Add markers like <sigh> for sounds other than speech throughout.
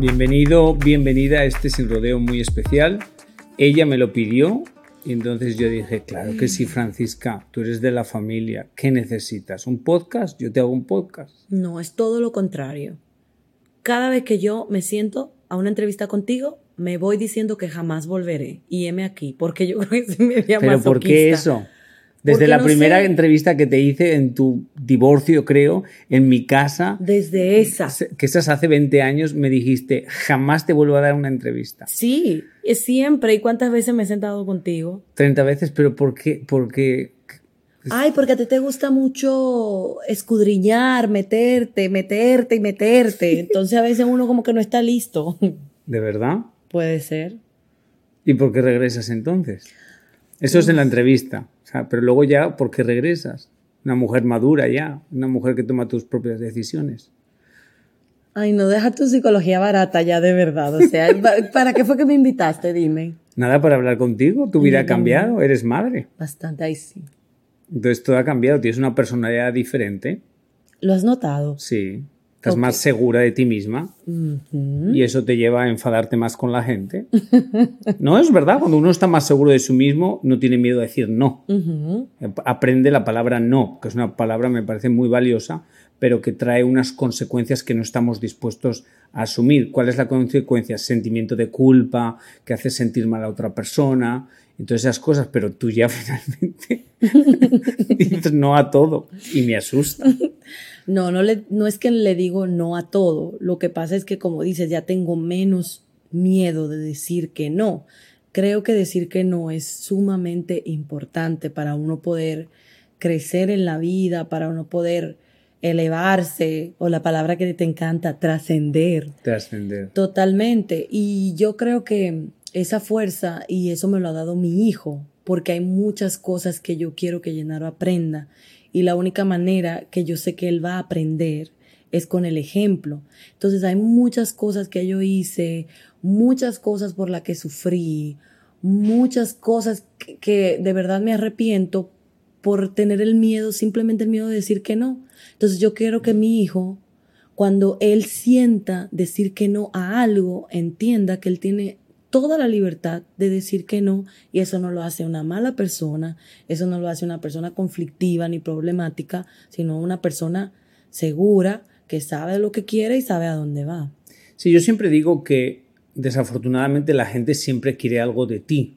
Bienvenido, bienvenida a este sin rodeo muy especial. Ella me lo pidió y entonces yo dije, claro que sí, Francisca, tú eres de la familia, ¿qué necesitas? ¿Un podcast? Yo te hago un podcast. No, es todo lo contrario. Cada vez que yo me siento a una entrevista contigo, me voy diciendo que jamás volveré. Y heme aquí, porque yo creo que se me había ¿Pero por qué eso? Desde la primera entrevista que te hice en tu divorcio, creo, en mi casa. Desde esa. Que esas hace 20 años me dijiste, jamás te vuelvo a dar una entrevista. Sí, siempre. ¿Y cuántas veces me he sentado contigo? 30 veces, pero ¿por qué? Porque... Ay, porque a ti te gusta mucho escudriñar, meterte, meterte y meterte. Entonces a veces uno como que no está listo. ¿De verdad? Puede ser. ¿Y por qué regresas entonces? Eso es en la entrevista pero luego ya, ¿por qué regresas? Una mujer madura ya, una mujer que toma tus propias decisiones. Ay, no, deja tu psicología barata ya de verdad. O sea, <laughs> ¿para qué fue que me invitaste? Dime. Nada, para hablar contigo. Tu vida ha cambiado, eres madre. Bastante, ahí sí. Entonces todo ha cambiado, tienes una personalidad diferente. ¿Lo has notado? Sí. Estás más segura de ti misma y eso te lleva a enfadarte más con la gente. <laughs> no es verdad, cuando uno está más seguro de sí mismo, no tiene miedo a decir no. Aprende la palabra no, que es una palabra me parece muy valiosa, pero que trae unas consecuencias que no estamos dispuestos a asumir. ¿Cuál es la consecuencia? Sentimiento de culpa, que hace sentir mal a otra persona, entonces esas cosas, pero tú ya <laughs> finalmente <laughs> dices no a todo y me asusta. No, no, le, no es que le digo no a todo. Lo que pasa es que, como dices, ya tengo menos miedo de decir que no. Creo que decir que no es sumamente importante para uno poder crecer en la vida, para uno poder elevarse, o la palabra que te encanta, trascender. Trascender. Totalmente. Y yo creo que esa fuerza, y eso me lo ha dado mi hijo, porque hay muchas cosas que yo quiero que Llenaro aprenda y la única manera que yo sé que él va a aprender es con el ejemplo. Entonces hay muchas cosas que yo hice, muchas cosas por las que sufrí, muchas cosas que, de verdad me arrepiento por tener el miedo, simplemente el miedo de decir que no. Entonces yo quiero que mi hijo, cuando él sienta decir que no a algo, entienda que él tiene toda la libertad de decir que no y eso no lo hace una mala persona, eso no lo hace una persona conflictiva ni problemática, sino una persona segura que sabe lo que quiere y sabe a dónde va. Sí, yo siempre digo que desafortunadamente la gente siempre quiere algo de ti.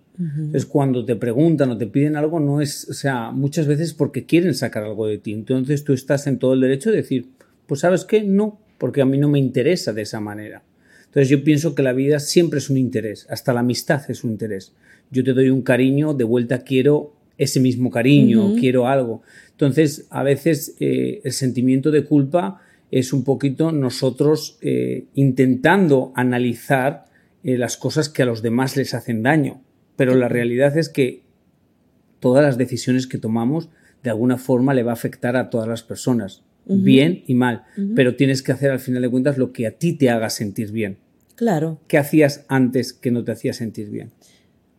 Es cuando te preguntan o te piden algo, no es, o sea, muchas veces porque quieren sacar algo de ti. Entonces tú estás en todo el derecho de decir, pues sabes qué, no, porque a mí no me interesa de esa manera. Entonces yo pienso que la vida siempre es un interés, hasta la amistad es un interés. Yo te doy un cariño, de vuelta quiero ese mismo cariño, quiero algo. Entonces a veces eh, el sentimiento de culpa es un poquito nosotros eh, intentando analizar eh, las cosas que a los demás les hacen daño. Pero la realidad es que todas las decisiones que tomamos de alguna forma le va a afectar a todas las personas bien y mal, pero tienes que hacer al final de cuentas lo que a ti te haga sentir bien. Claro. ¿Qué hacías antes que no te hacía sentir bien?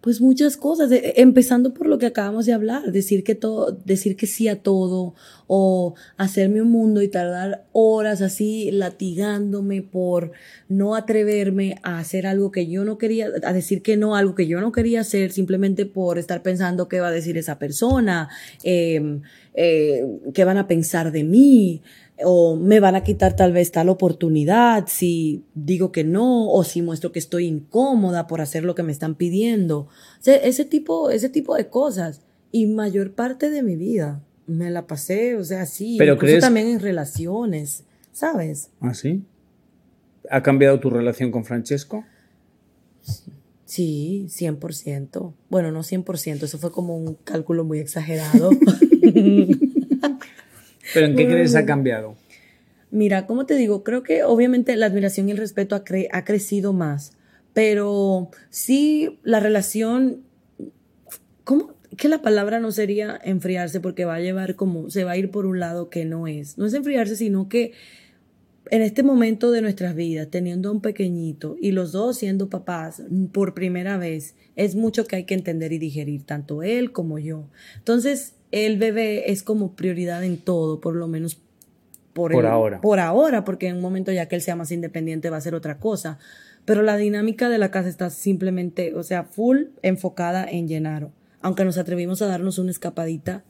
Pues muchas cosas, empezando por lo que acabamos de hablar, decir que todo, decir que sí a todo, o hacerme un mundo y tardar horas así latigándome por no atreverme a hacer algo que yo no quería, a decir que no, algo que yo no quería hacer, simplemente por estar pensando qué va a decir esa persona. Em, eh, qué van a pensar de mí, o me van a quitar tal vez tal oportunidad si digo que no, o si muestro que estoy incómoda por hacer lo que me están pidiendo. ese, tipo, ese tipo de cosas. Y mayor parte de mi vida me la pasé, o sea, sí, Pero crees... también en relaciones, ¿sabes? ¿Ah, sí? ¿Ha cambiado tu relación con Francesco? Sí, 100%. Bueno, no 100%, eso fue como un cálculo muy exagerado. <laughs> ¿Pero en qué crees ha cambiado? Mira, como te digo, creo que obviamente la admiración y el respeto ha, ha crecido más, pero sí la relación, ¿cómo? Que la palabra no sería enfriarse porque va a llevar como, se va a ir por un lado que no es. No es enfriarse, sino que en este momento de nuestras vidas, teniendo un pequeñito y los dos siendo papás por primera vez, es mucho que hay que entender y digerir, tanto él como yo. Entonces, el bebé es como prioridad en todo, por lo menos por, por ahora. Por ahora, porque en un momento ya que él sea más independiente va a ser otra cosa. Pero la dinámica de la casa está simplemente, o sea, full enfocada en Llenaro. Aunque nos atrevimos a darnos una escapadita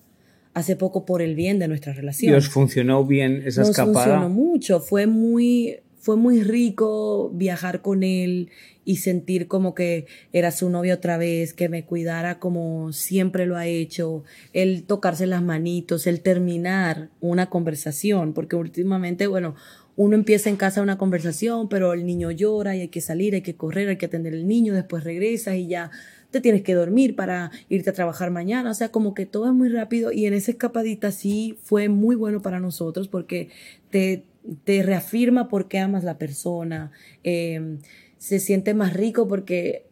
hace poco por el bien de nuestra relación. ¿Y os funcionó bien esa Nos escapada? Funcionó mucho, fue muy, fue muy rico viajar con él y sentir como que era su novia otra vez, que me cuidara como siempre lo ha hecho, el tocarse las manitos, el terminar una conversación, porque últimamente, bueno, uno empieza en casa una conversación, pero el niño llora y hay que salir, hay que correr, hay que atender al niño, después regresa y ya te tienes que dormir para irte a trabajar mañana, o sea, como que todo es muy rápido y en esa escapadita sí fue muy bueno para nosotros porque te, te reafirma por qué amas la persona, em, se siente más rico porque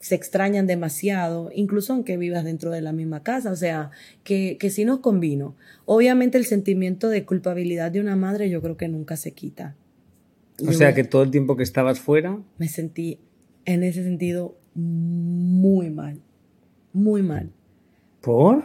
se extrañan demasiado, incluso aunque vivas dentro de la misma casa, o sea, que, que sí nos convino. Obviamente el sentimiento de culpabilidad de una madre yo creo que nunca se quita. O sea, que todo el tiempo que estabas fuera... Me sentí en ese sentido muy mal, muy mal. ¿Por?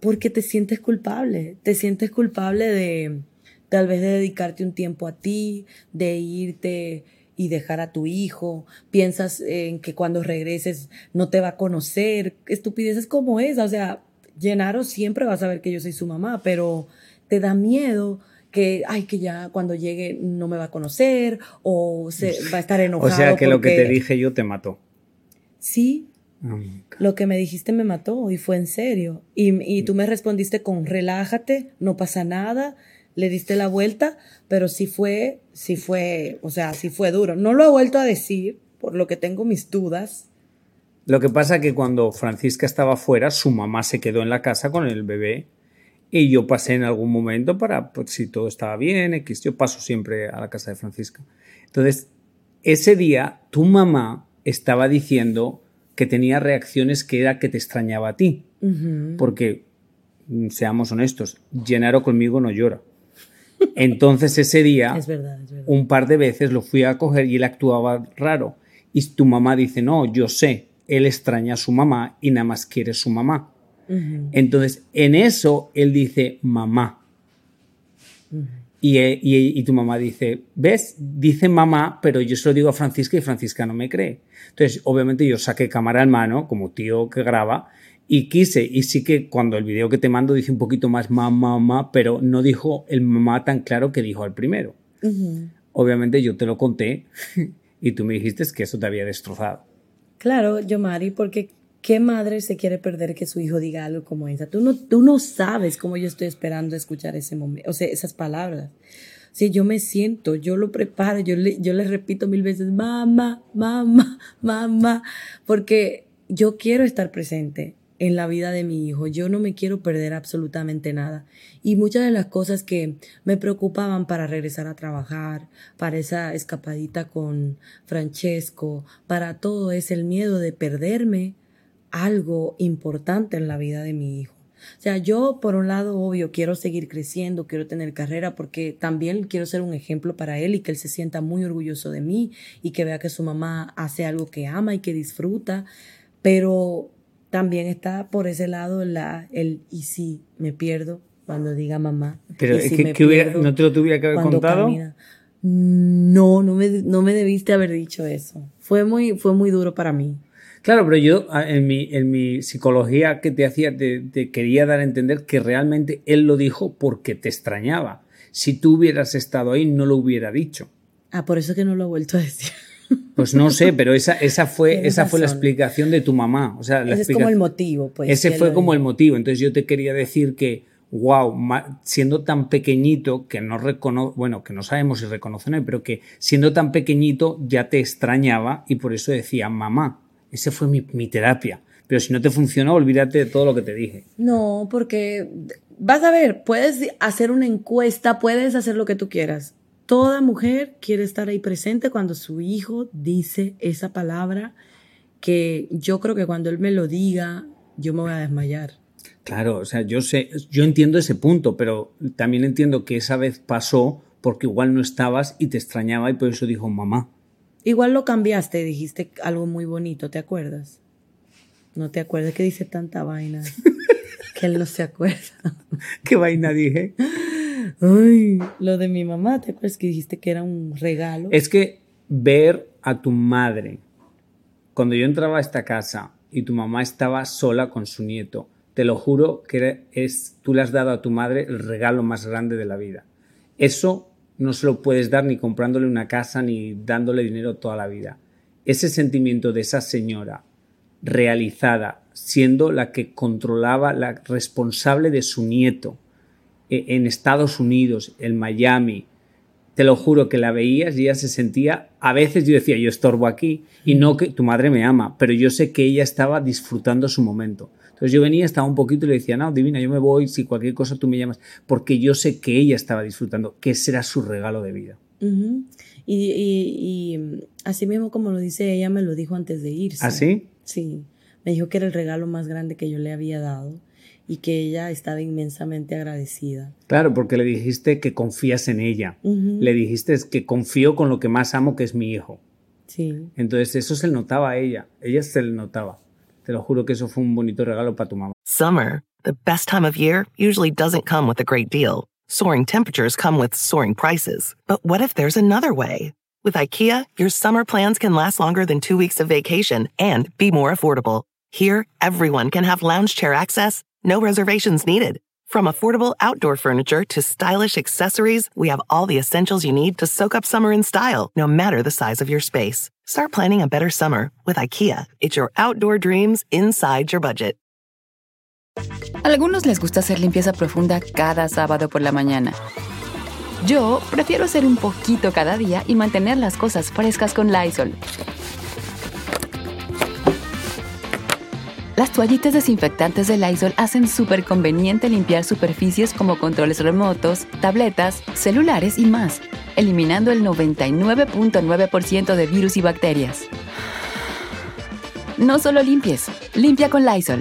Porque te sientes culpable, te sientes culpable de tal vez de dedicarte un tiempo a ti, de irte y dejar a tu hijo, piensas en que cuando regreses no te va a conocer, estupideces como esa, o sea, Llenaro siempre va a saber que yo soy su mamá, pero te da miedo que, ay, que ya cuando llegue no me va a conocer o se va a estar enojado. O sea que lo que te dije yo te mató sí, lo que me dijiste me mató y fue en serio. Y, tú me respondiste con relájate, no pasa nada, le diste la vuelta, pero sí fue, sí fue, o sea, sí fue duro. No lo he vuelto a decir, por lo que tengo mis dudas. Lo que pasa que cuando Francisca estaba fuera, su mamá se quedó en la casa con el bebé y yo pasé en algún momento para, pues si todo estaba bien, X, yo paso siempre a la casa de Francisca. Entonces, ese día tu mamá estaba diciendo que tenía reacciones que era que te extrañaba a ti. Porque, mm, seamos honestos, Gennaro conmigo no llora. Entonces ese día, <laughs> un par de veces lo fui a coger y él actuaba raro. Y tu mamá dice, no, yo sé, él extraña a su mamá y nada más quiere su mamá. Entonces, en eso, él dice, mamá. Y, tu mamá dice, ¿ves? Dice mamá, pero yo se lo digo a Francisca y Francisca no me cree. Entonces, obviamente yo saqué cámara en mano, como tío que graba, y quise, y sí que cuando el video que te mando dice un poquito más mamá, mamá, pero no dijo el mamá tan claro que dijo al primero. Obviamente yo te lo conté <laughs> y tú me dijiste que eso te había destrozado. Claro, yo Mari, porque ¿qué madre se quiere perder que su hijo diga algo como esa? Tú no, tú no sabes cómo yo estoy esperando escuchar ese momento, o sea, esas palabras. Si yo me siento, yo lo preparo, yo le, yo le repito mil veces, mamá, mamá, mamá, porque yo quiero estar presente en la vida de mi hijo. Yo no me quiero perder absolutamente nada. Y muchas de las cosas que me preocupaban para regresar a trabajar, para esa escapadita con Francesco, para todo es el miedo de perderme algo importante en la vida de mi hijo. O sea, yo por un lado, obvio, quiero seguir creciendo, quiero tener carrera, porque también quiero ser un ejemplo para él y que él se sienta muy orgulloso de mí y que vea que su mamá hace algo que ama y que disfruta, pero también está por ese lado la, el y si me pierdo cuando diga mamá. Pero es que, no te lo tuviera que haber contado. No, no me, no me debiste haber dicho eso. Fue muy, fue muy duro para mí. Claro, pero yo en mi, en mi psicología que te hacía, te, quería dar a entender que realmente él lo dijo porque te extrañaba. Si tú hubieras estado ahí, no lo hubiera dicho. Ah, por eso que no lo he vuelto a decir. Pues no sé, pero esa, esa fue, esa fue la explicación de tu mamá. O sea, ese es como el motivo, pues. Ese fue como el motivo. Entonces yo te quería decir que, wow, siendo tan pequeñito, que no recono bueno, que no sabemos si reconoce o no, pero que siendo tan pequeñito ya te extrañaba y por eso decía mamá. Esa fue mi, mi terapia. Pero si no te funcionó, olvídate de todo lo que te dije. No, porque vas a ver, puedes hacer una encuesta, puedes hacer lo que tú quieras Toda mujer quiere estar ahí presente cuando su hijo dice esa palabra que yo creo que cuando él me lo diga, yo me voy a desmayar. Claro, o sea, yo sé, yo entiendo ese punto, pero también entiendo que esa vez pasó porque igual no estabas y te extrañaba y por eso dijo mamá. Igual lo cambiaste, dijiste algo muy bonito, ¿te acuerdas? No te acuerdas que dice tanta vaina <laughs> que él no se acuerda. <laughs> ¿Qué vaina dije? Ay, lo de mi mamá, ¿te acuerdas que dijiste que era un regalo? Es que ver a tu madre, cuando yo entraba a esta casa y tu mamá estaba sola con su nieto, te lo juro que es, tú le has dado a tu madre el regalo más grande de la vida. Eso no se lo puedes dar ni comprándole una casa ni dándole dinero toda la vida. Ese sentimiento de esa señora realizada, siendo la que controlaba, la responsable de su nieto, e, en Estados Unidos, en Miami, te lo juro que la veías y ella se sentía, a veces yo decía, yo estorbo aquí y no que tu madre me ama, pero yo sé que ella estaba disfrutando su momento. Entonces yo venía, estaba un poquito y le decía, no, divina, yo me voy, si cualquier cosa tú me llamas, porque yo sé que ella estaba disfrutando, que ese era su regalo de vida. y, y, así mismo como lo dice ella, me lo dijo antes de irse. ¿Ah, sí? Sí, me dijo que era el regalo más grande que yo le había dado y que ella estaba inmensamente agradecida. Claro, porque le dijiste que confías en ella. Le dijiste que confío con lo que más amo, que es mi hijo. Sí. Entonces eso se le notaba a ella. Ella se le notaba. Te lo juro que eso fue un bonito regalo para tu mamá. Summer, the best time of year, usually doesn't come with a great deal. Soaring temperatures come with soaring prices. But what if there's another way? With IKEA, your summer plans can last longer than two weeks of vacation and be more affordable. Here, everyone can have lounge chair access no reservations needed. From affordable outdoor furniture to stylish accessories, we have all the essentials you need to soak up summer in style, no matter the size of your space. Start planning a better summer with IKEA. It's your outdoor dreams inside your budget. Algunos les gusta hacer limpieza profunda cada sábado por la mañana. Yo prefiero hacer un poquito cada día y mantener las cosas frescas con Lysol. Las toallitas desinfectantes de Lysol hacen súper conveniente limpiar superficies como controles remotos, tabletas, celulares y más, eliminando el 99.9% de virus y bacterias. No solo limpies, limpia con Lysol.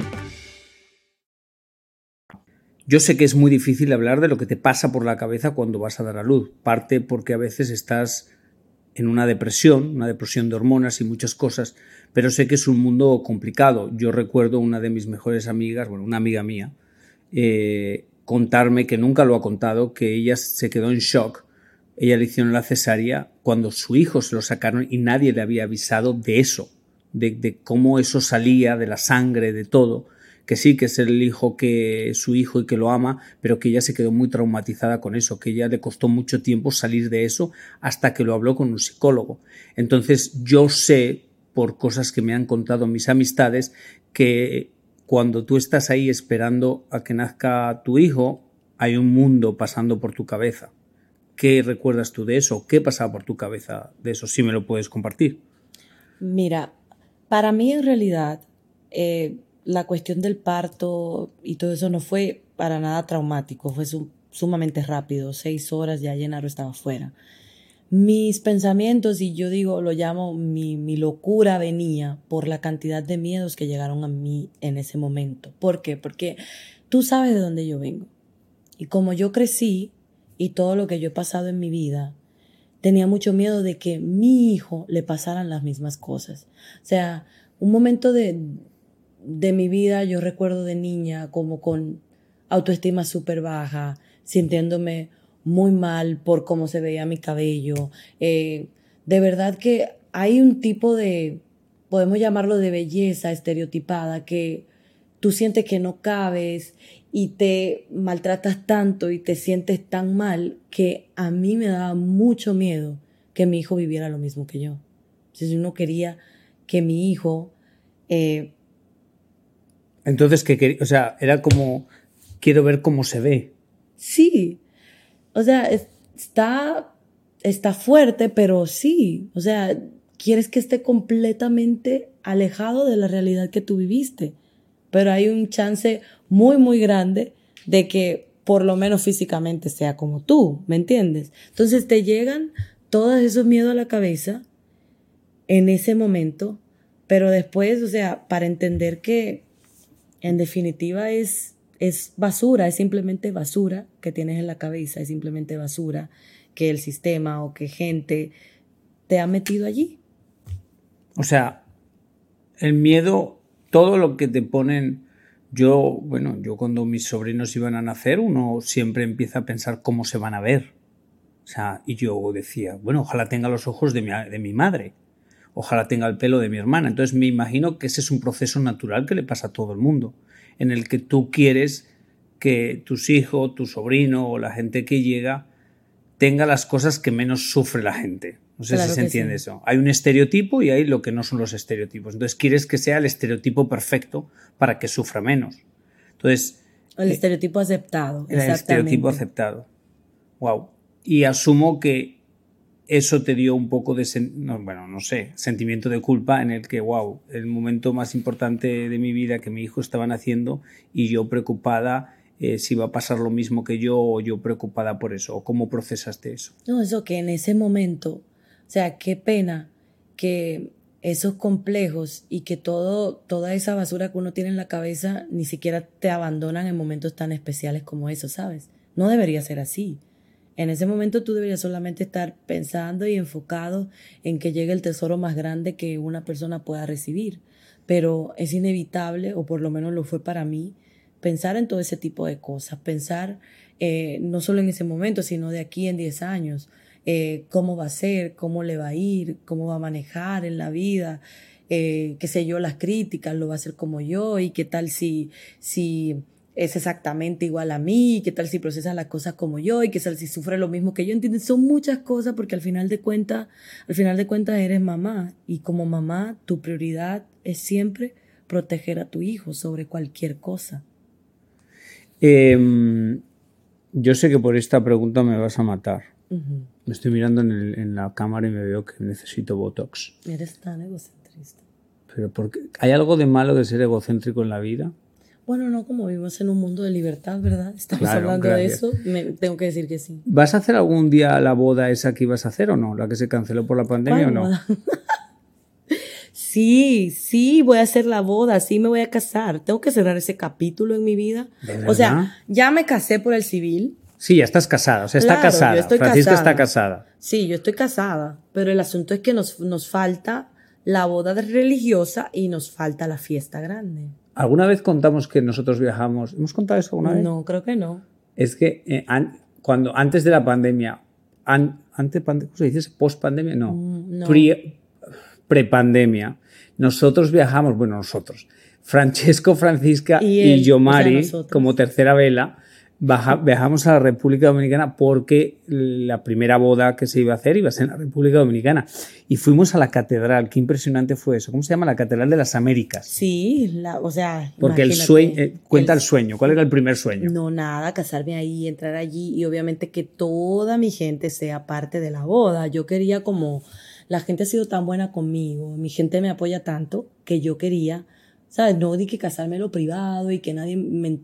Yo sé que es muy difícil hablar de lo que te pasa por la cabeza cuando vas a dar a luz, parte porque a veces estás en una depresión, una depresión de hormonas y muchas cosas, pero sé que es un mundo complicado. Yo recuerdo una de mis mejores amigas, bueno, una amiga mía, eh, contarme, que nunca lo ha contado, que ella se quedó en shock. Ella le hicieron la cesárea cuando su hijo se lo sacaron y nadie le había avisado de eso, de, cómo eso salía, de la sangre, de todo que sí, que es el hijo que su hijo y que lo ama, pero que ella se quedó muy traumatizada con eso, que ella le costó mucho tiempo salir de eso hasta que lo habló con un psicólogo. Entonces yo sé, por cosas que me han contado mis amistades, que cuando tú estás ahí esperando a que nazca tu hijo, hay un mundo pasando por tu cabeza. ¿Qué recuerdas tú de eso? ¿Qué pasaba por tu cabeza de eso? Si me lo puedes compartir. Mira, para mí en realidad eh, la cuestión del parto y todo eso no fue para nada traumático, fue sumamente rápido, seis horas ya Llenaro estaba fuera. Mis pensamientos, y yo digo, lo llamo mi, mi locura, venía por la cantidad de miedos que llegaron a mí en ese momento. ¿Por qué? Porque tú sabes de dónde yo vengo. Y como yo crecí y todo lo que yo he pasado en mi vida, tenía mucho miedo de que mi hijo le pasaran las mismas cosas. O sea, un momento de, de mi vida yo recuerdo de niña como con autoestima súper baja, sintiéndome muy mal por cómo se veía mi cabello. Eh, de verdad que hay un tipo de podemos llamarlo de belleza estereotipada, que tú sientes que no cabes y te maltratas tanto y te sientes tan mal que a mí me daba mucho miedo que mi hijo viviera lo mismo que yo. Si yo no quería que mi hijo... Eh, Entonces, que o sea, era como, quiero ver cómo se ve. Sí, o sea, está, está fuerte, pero sí, o sea, quieres que esté completamente alejado de la realidad que tú viviste, pero hay un chance muy, muy grande de que por lo menos físicamente sea como tú, ¿me entiendes? Entonces te llegan todos esos miedos a la cabeza en ese momento, pero después, o sea, para entender que en definitiva es, es basura, es simplemente basura que tienes en la cabeza, es simplemente basura que el sistema o que gente te ha metido allí. O sea, el miedo, todo lo que te ponen, yo, bueno, yo cuando mis sobrinos iban a nacer, uno siempre empieza a pensar cómo se van a ver. O sea, y yo decía, bueno, ojalá tenga los ojos de mi, de mi madre, ojalá tenga el pelo de mi hermana. Entonces me imagino que ese es un proceso natural que le pasa a todo el mundo, en el que tú quieres que tus hijos, tu sobrino o la gente que llega tenga las cosas que menos sufre la gente. No sé si se entiende eso. Hay un estereotipo y hay lo que no son los estereotipos. Entonces quieres que sea el estereotipo perfecto para que sufra menos. Entonces. El eh, estereotipo aceptado. El estereotipo aceptado. Wow. Y asumo que eso te dio un poco de, bueno, no sé, sentimiento de culpa en el que, wow, el momento más importante de mi vida que mi hijo estaba naciendo y yo preocupada eh, si va a pasar lo mismo que yo o yo preocupada por eso, o cómo procesaste eso. No, eso que en ese momento sea, qué pena que esos complejos y que todo, toda esa basura que uno tiene en la cabeza ni siquiera te abandonan en momentos tan especiales como esos, ¿sabes? No debería ser así. En ese momento tú deberías solamente estar pensando y enfocado en que llegue el tesoro más grande que una persona pueda recibir. Pero es inevitable, o por lo menos lo fue para mí, pensar en todo ese tipo de cosas, pensar eh, no solo en ese momento, sino de aquí en 10 años. Eh, cómo va a ser, cómo le va a ir, cómo va a manejar en la vida, eh, qué sé yo, las críticas, lo va a hacer como yo, y qué tal si, si es exactamente igual a mí, qué tal si procesa las cosas como yo, y qué tal si sufre lo mismo que yo, ¿entiendes? Son muchas cosas porque al final de cuentas, al final de cuentas eres mamá, y como mamá tu prioridad es siempre proteger a tu hijo sobre cualquier cosa. Em, yo sé que por esta pregunta me vas a matar. Me estoy mirando en, la cámara y me veo que necesito Botox. Eres tan egocentrista. Pero porque ¿hay algo de malo de ser egocéntrico en la vida? Bueno, no, como vivimos en un mundo de libertad, ¿verdad? Estamos hablando de eso, tengo que decir que sí. ¿Vas a hacer algún día la boda esa que ibas a hacer o no? ¿La que se canceló por la pandemia o no? <laughs> sí, sí, voy a hacer la boda, sí me voy a casar. Tengo que cerrar ese capítulo en mi vida. O sea, ya me casé por el civil, Sí, ya estás casada, o sea, está casada. Francisca está casada. Sí, yo estoy casada, pero el asunto es que nos, nos falta la boda religiosa y nos falta la fiesta grande. ¿Alguna vez contamos que nosotros viajamos? ¿Hemos contado eso alguna vez? No, creo que no. Es que eh, cuando antes de la pandemia, antes ¿cómo se dice? Post pandemia, no, mm, no. Pre, pandemia, nosotros viajamos, bueno, nosotros, Francesco, Francisca y, Yomari como tercera vela viajamos a la República Dominicana porque la primera boda que se iba a hacer iba a ser en la República Dominicana. Y fuimos a la catedral. Qué impresionante fue eso. ¿Cómo se llama? La Catedral de las Américas. Sí, o sea. Porque el sueño, eh, cuenta el, sueño. ¿Cuál era el primer sueño? No, nada, casarme ahí, entrar allí y obviamente que toda mi gente sea parte de la boda. Yo quería como. La gente ha sido tan buena conmigo, mi gente me apoya tanto que yo quería ¿sabes? No di que casarme lo privado y que nadie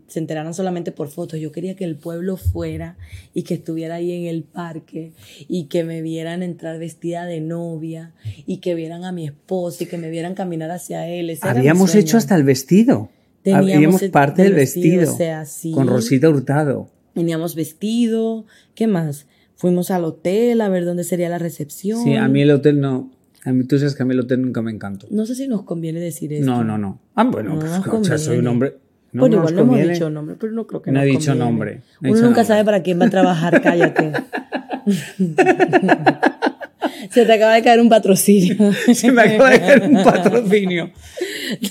se enteraran solamente por fotos. Yo quería que el pueblo fuera y que estuviera ahí en el parque y que me vieran entrar vestida de novia y que vieran a mi esposo y que me vieran caminar hacia él. Habíamos hecho hasta el vestido. Teníamos parte del vestido, con Rosita Hurtado. Teníamos vestido, ¿qué más? Fuimos al hotel a ver dónde sería la recepción. Sí, a mí el hotel no, a mí, tú sabes que a mí el hotel nunca me encantó. No sé si nos conviene decir eso. No, no, no. Ah, bueno, pues, soy un hombre. No bueno, igual no hemos dicho nombre, pero no creo que No he dicho nombre. Uno nunca sabe para quién va a trabajar, cállate. Se te acaba de caer un patrocinio. <laughs> Se me acaba de caer un patrocinio.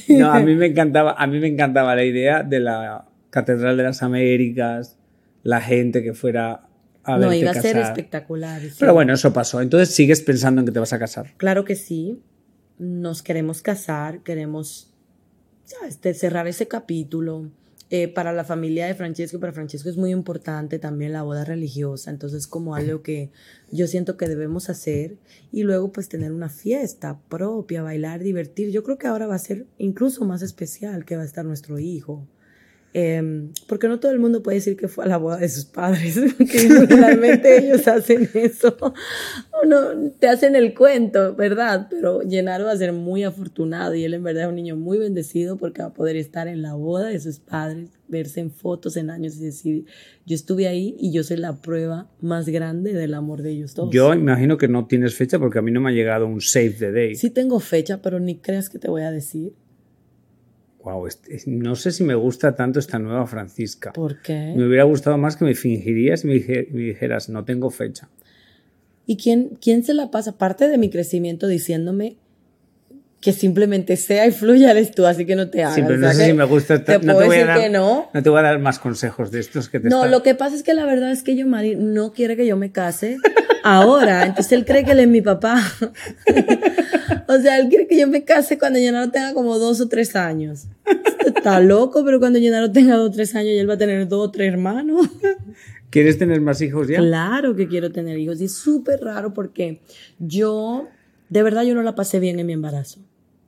No, a mí me encantaba, a mí me encantaba la idea de la Catedral de las Américas, la gente que fuera No, iba a ser espectacular. sí. Pero bueno, eso pasó. Entonces sigues pensando en que te vas a casar. Claro que sí. Nos queremos casar, queremos ¿sabes? cerrar ese capítulo. Eh, para la familia de Francesco, para Francesco es muy importante también la boda religiosa, entonces como algo que yo siento que debemos hacer y luego pues tener una fiesta propia, bailar, divertir. Yo creo que ahora va a ser incluso más especial que va a estar nuestro hijo. Eh, porque no todo el mundo puede decir que fue a la boda de sus padres, <laughs> porque generalmente ellos hacen eso. Uno, te hacen el cuento, ¿verdad? Pero Llenaro va a ser muy afortunado y él en verdad es un niño muy bendecido porque va a poder estar en la boda de sus padres, verse en fotos en años y decir, yo estuve ahí y yo soy la prueba más grande del amor de ellos todos. Yo imagino que no tienes fecha porque a mí no me ha llegado un save the date. Sí tengo fecha, pero ni creas que te voy a decir. Wow, no sé si me gusta tanto esta nueva Francisca. ¿Por qué? Me hubiera gustado más que me fingirías y me, dije- me dijeras, no tengo fecha. ¿Y quién, quién se la pasa? Parte de mi crecimiento diciéndome que simplemente sea y fluya eres tú, así que no te hagas. Sí, pero O no sea sé si me gusta. Te no puedo voy a dar, que no. No te voy a dar más consejos de estos que te No, están- lo que pasa es que la verdad es que yo, Mari, no quiere que yo me case ahora. Entonces él cree que él es mi papá. <laughs> o sea, él quiere que yo me case cuando Llenaro tenga como dos o tres años. Está loco, pero cuando Llenaro tenga dos o tres años, ya él va a tener dos o tres hermanos. ¿Quieres tener más hijos ya? Claro que quiero tener hijos. Y es súper raro porque yo, de verdad, yo no la pasé bien en mi embarazo.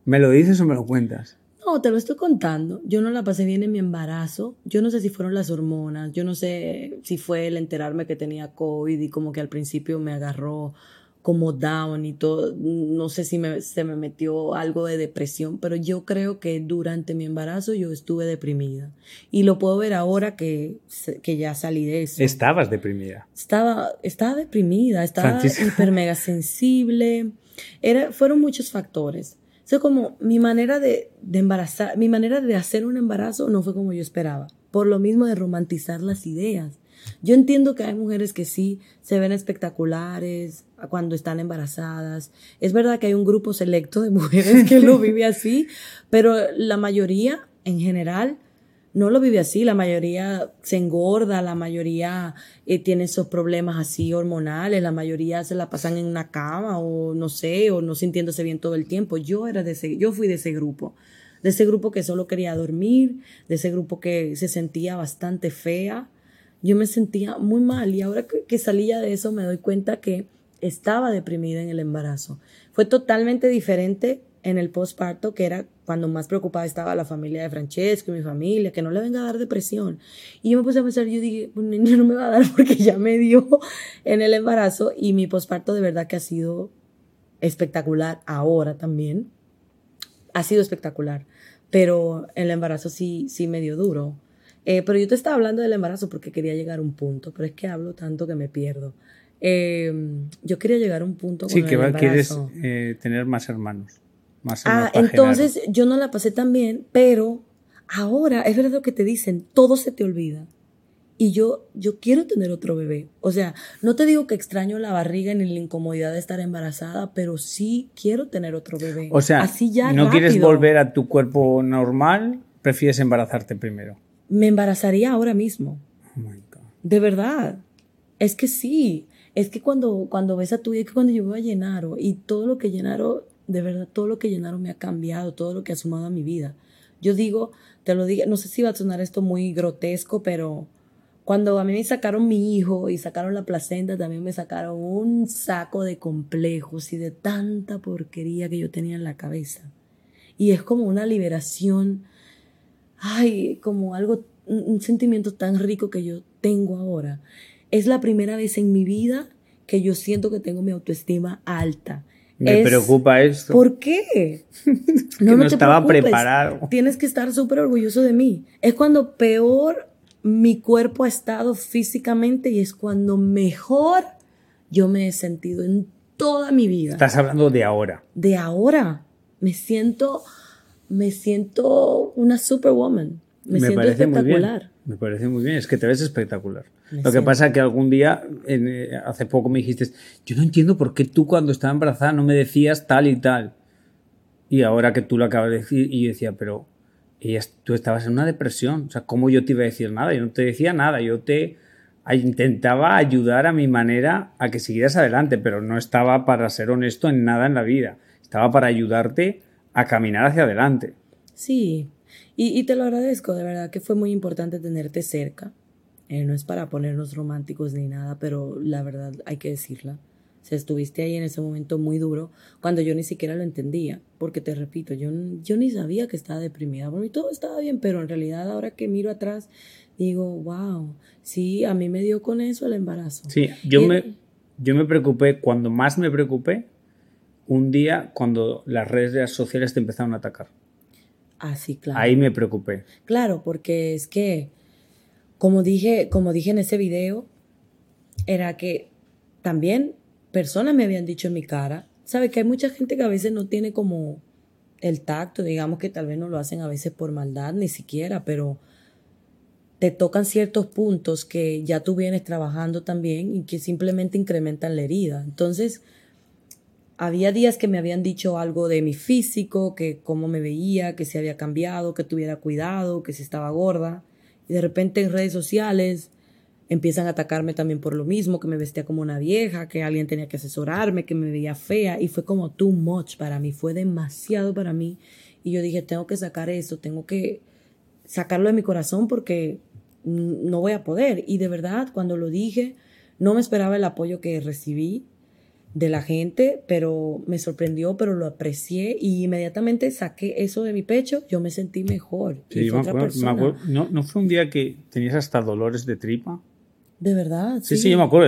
¿Me lo dices o me lo cuentas? No, te lo estoy contando. Yo no la pasé bien en mi embarazo. Yo no sé si fueron las hormonas. Yo no sé si fue el enterarme que tenía COVID y como que al principio me agarró como down y todo. No sé si me- se me metió algo de depresión, pero yo creo que durante mi embarazo yo estuve deprimida. Y lo puedo ver ahora que, que ya salí de eso. Estabas deprimida. Estaba, estaba deprimida, estaba hiper mega <laughs> sensible. Era, fueron muchos factores. O sea, como mi manera de, de embarazar, mi manera de hacer un embarazo no fue como yo esperaba. Por lo mismo de romantizar las ideas. Yo entiendo que hay mujeres que sí se ven espectaculares cuando están embarazadas. Es verdad que hay un grupo selecto de mujeres que lo <laughs> vive así, pero la mayoría, en general, no lo vive así, la mayoría se engorda, la mayoría eh, tiene esos problemas así hormonales, la mayoría se la pasan en una cama o no sé, o no sintiéndose bien todo el tiempo. Yo era de ese, yo fui de ese grupo, de ese grupo que solo quería dormir, de ese grupo que se sentía bastante fea. Yo me sentía muy mal y ahora que, que salí ya de eso me doy cuenta que estaba deprimida en el embarazo. Fue totalmente diferente en el postparto, que era cuando más preocupada estaba la familia de Francesco y mi familia, que no le venga a dar depresión. Y yo me puse a pensar, yo dije, un niño no me va a dar porque ya me dio en el embarazo y mi postparto de verdad que ha sido espectacular ahora también. Ha sido espectacular, pero el embarazo sí, sí me dio duro. Eh, pero yo te estaba hablando del embarazo porque quería llegar a un punto, pero es que hablo tanto que me pierdo. Eh, yo quería llegar a un punto con Sí, el que va- quieres embarazo. eh, tener más hermanos. Más Ah, hermanos para entonces generar. yo no la pasé tan bien, pero ahora es verdad lo que te dicen, todo se te olvida. Y yo, yo quiero tener otro bebé. O sea, no te digo que extraño la barriga ni la incomodidad de estar embarazada, pero sí quiero tener otro bebé. O sea, Así ya no quieres volver a tu cuerpo normal, prefieres embarazarte primero. Me embarazaría ahora mismo. Oh my God. De verdad. Es que sí. Es que cuando, cuando ves a tu hija, es que cuando yo veo a Llenaro y todo lo que Llenaro, de verdad, todo lo que Llenaro me ha cambiado, todo lo que ha sumado a mi vida. Yo digo, te lo digo, no sé si va a sonar esto muy grotesco, pero cuando a mí me sacaron mi hijo y sacaron la placenta, también me sacaron un saco de complejos y de tanta porquería que yo tenía en la cabeza. Y es como una liberación, ay, como algo, un, un sentimiento tan rico que yo tengo ahora. Es la primera vez en mi vida que yo siento que tengo mi autoestima alta. Me Es- preocupa esto. ¿Por qué? <laughs> que no te estaba preocupes. preparado. Tienes que estar súper orgulloso de mí. Es cuando peor mi cuerpo ha estado físicamente y es cuando mejor yo me he sentido en toda mi vida. Estás hablando de ahora. De ahora me siento, me siento una superwoman. Me, Me siento espectacular. Me parece muy bien, es que te ves espectacular. Lo que pasa es que algún día, eh, hace poco me dijiste, yo no entiendo por qué tú cuando estaba embarazada no me decías tal y tal. Y ahora que tú lo acabas de decir, y yo decía, pero ella, tú estabas en una depresión, o sea, ¿cómo yo te iba a decir nada? Yo no te decía nada, yo te intentaba ayudar a mi manera a que siguieras adelante, pero no estaba para ser honesto en nada en la vida, estaba para ayudarte a caminar hacia adelante. Sí, y, te lo agradezco, de verdad que fue muy importante tenerte cerca. Eh, no es para ponernos románticos ni nada, pero la verdad hay que decirla. O sea, estuviste ahí en ese momento muy duro cuando yo ni siquiera lo entendía. Porque te repito, yo, yo ni sabía que estaba deprimida. Por mí todo estaba bien, pero en realidad ahora que miro atrás, digo, wow, sí, a mí me dio con eso el embarazo. Sí, yo, me, yo me preocupé, cuando más me preocupé, un día cuando las redes sociales te empezaron a atacar. Ah, sí, claro. Ahí me preocupé. Claro, porque es que, como dije, como dije en ese video, era que también personas me habían dicho en mi cara, sabe que hay mucha gente que a veces no tiene como el tacto, digamos que tal vez no lo hacen a veces por maldad ni siquiera, pero te tocan ciertos puntos que ya tú vienes trabajando también y que simplemente incrementan la herida. Entonces, había días que me habían dicho algo de mi físico, que cómo me veía, que se había cambiado, que tuviera cuidado, que si estaba gorda. Y de repente en redes sociales empiezan a atacarme también por lo mismo, que me vestía como una vieja, que alguien tenía que asesorarme, que me veía fea. Y fue como too much para mí, fue demasiado para mí. Y yo dije, tengo que sacar eso, tengo que sacarlo de mi corazón porque no voy a poder. Y de verdad, cuando lo dije, no me esperaba el apoyo que recibí de la gente, pero me sorprendió, pero lo aprecié y inmediatamente saqué eso de mi pecho, yo me sentí mejor. Sí, ¿no, ¿no, fue un día que tenías hasta dolores de tripa? De verdad, sí. Sí, yo me acuerdo.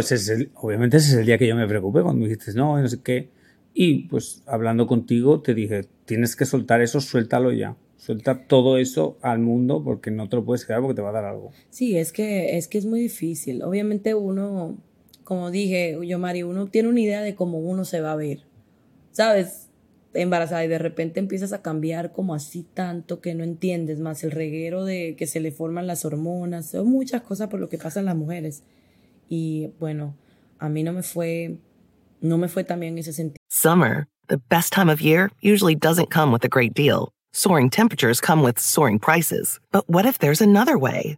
obviamente ese es el día que yo me preocupé cuando me dijiste, no, no sé qué. Y pues hablando contigo te dije, tienes que soltar eso, suéltalo ya. Suelta todo eso al mundo porque no te lo puedes quedar porque te va a dar algo. Sí, es que es, que es muy difícil. Obviamente uno como dije yo, Mari, uno tiene una idea de cómo uno se va a ver, ¿sabes? Embarazada y de repente empiezas a cambiar como así tanto que no entiendes más el reguero de que se le forman las hormonas, son muchas cosas por lo que pasan las mujeres. Y bueno, a mí no me fue, no me fue también ese sentido. Summer, the best time of year, usually doesn't come with a great deal. Soaring temperatures come with soaring prices. But what if there's another way?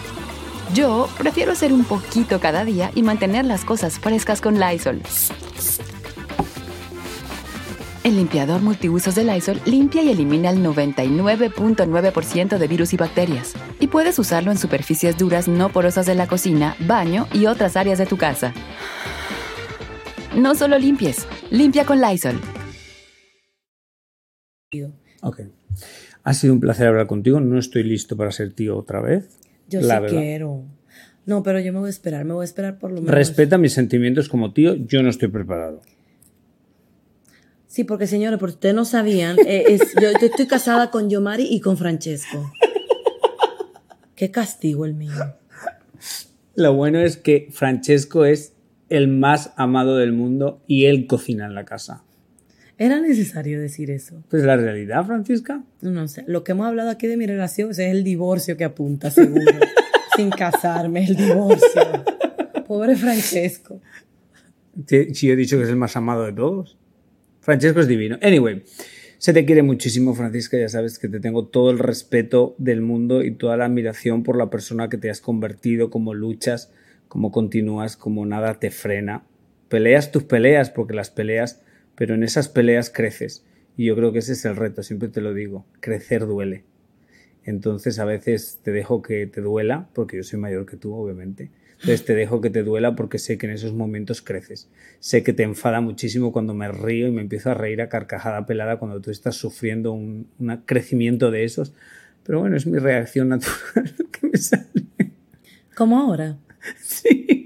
Yo prefiero hacer un poquito cada día y mantener las cosas frescas con Lysol. El limpiador multiusos de Lysol limpia y elimina el 99.9% de virus y bacterias. Y puedes usarlo en superficies duras no porosas de la cocina, baño y otras áreas de tu casa. No solo limpies, limpia con Lysol. Ok. Ha sido un placer hablar contigo. No estoy listo para ser tío otra vez. Yo sí quiero. No, pero yo me voy a esperar, me voy a esperar por lo menos. Respeta mis sentimientos como tío, yo no estoy preparado. Sí, porque señores, por ustedes no sabían, eh, yo, estoy casada con Yomari y con Francesco. Qué castigo el mío. Lo bueno es que Francesco es el más amado del mundo y él cocina en la casa. ¿Era necesario decir eso? Pues la realidad, Francisca. No sé. Lo que hemos hablado aquí de mi relación es el divorcio que apunta, seguro. <laughs> Sin casarme, el divorcio. Pobre Francesco. Si he dicho que es el más amado de todos. Francesco es divino. Anyway, se te quiere muchísimo, Francisca. Ya sabes que te tengo todo el respeto del mundo y toda la admiración por la persona que te has convertido, cómo luchas, cómo continúas, cómo nada te frena. Peleas tus peleas, porque las peleas pero en esas peleas creces. Y yo creo que ese es el reto, siempre te lo digo, crecer duele. Entonces a veces te dejo que te duela, porque yo soy mayor que tú, obviamente. Entonces te dejo que te duela porque sé que en esos momentos creces. Sé que te enfada muchísimo cuando me río y me empiezo a reír a carcajada pelada cuando tú estás sufriendo un, crecimiento de esos. Pero bueno, es mi reacción natural <laughs> que me sale. ¿Como ahora? Sí.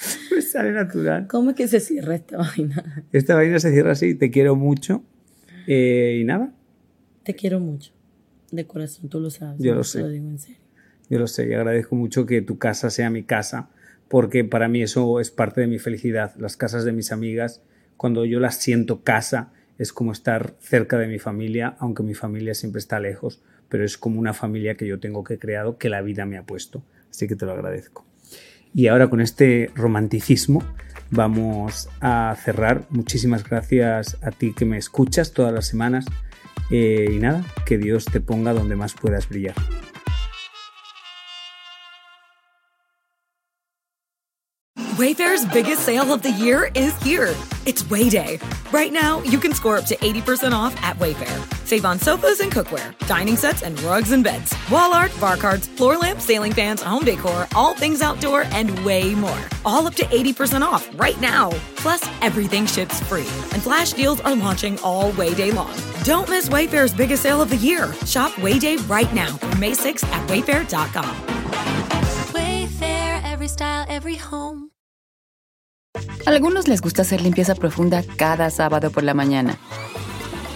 <laughs> Me sale natural. ¿Cómo es que se cierra esta vaina? Esta vaina se cierra así. Te quiero mucho. Eh, y nada. Te quiero mucho. De corazón, tú lo sabes. Yo lo sé. Lo digo en serio. Yo lo sé y agradezco mucho que tu casa sea mi casa, porque para mí eso es parte de mi felicidad. Las casas de mis amigas, cuando yo las siento casa, es como estar cerca de mi familia, aunque mi familia siempre está lejos, pero es como una familia que yo tengo que he creado, que la vida me ha puesto. Así que te lo agradezco. Y ahora con este romanticismo vamos a cerrar. Muchísimas gracias a ti que me escuchas todas las semanas. Eh, y nada, que Dios te ponga donde más puedas brillar. Wayfair's biggest sale of the year is here. It's Wayday. Right now, you can score up to 80% off at Wayfair. Save on sofas and cookware, dining sets and rugs and beds, wall art, bar cards, floor lamps, ceiling fans, home decor, all things outdoor, and way more. All up to 80% off right now. Plus, everything ships free. And flash deals are launching all Wayday long. Don't miss Wayfair's biggest sale of the year. Shop Wayday right now through May 6th at wayfair.com. Wayfair, every style, every home. Algunos les gusta hacer limpieza profunda cada sábado por la mañana.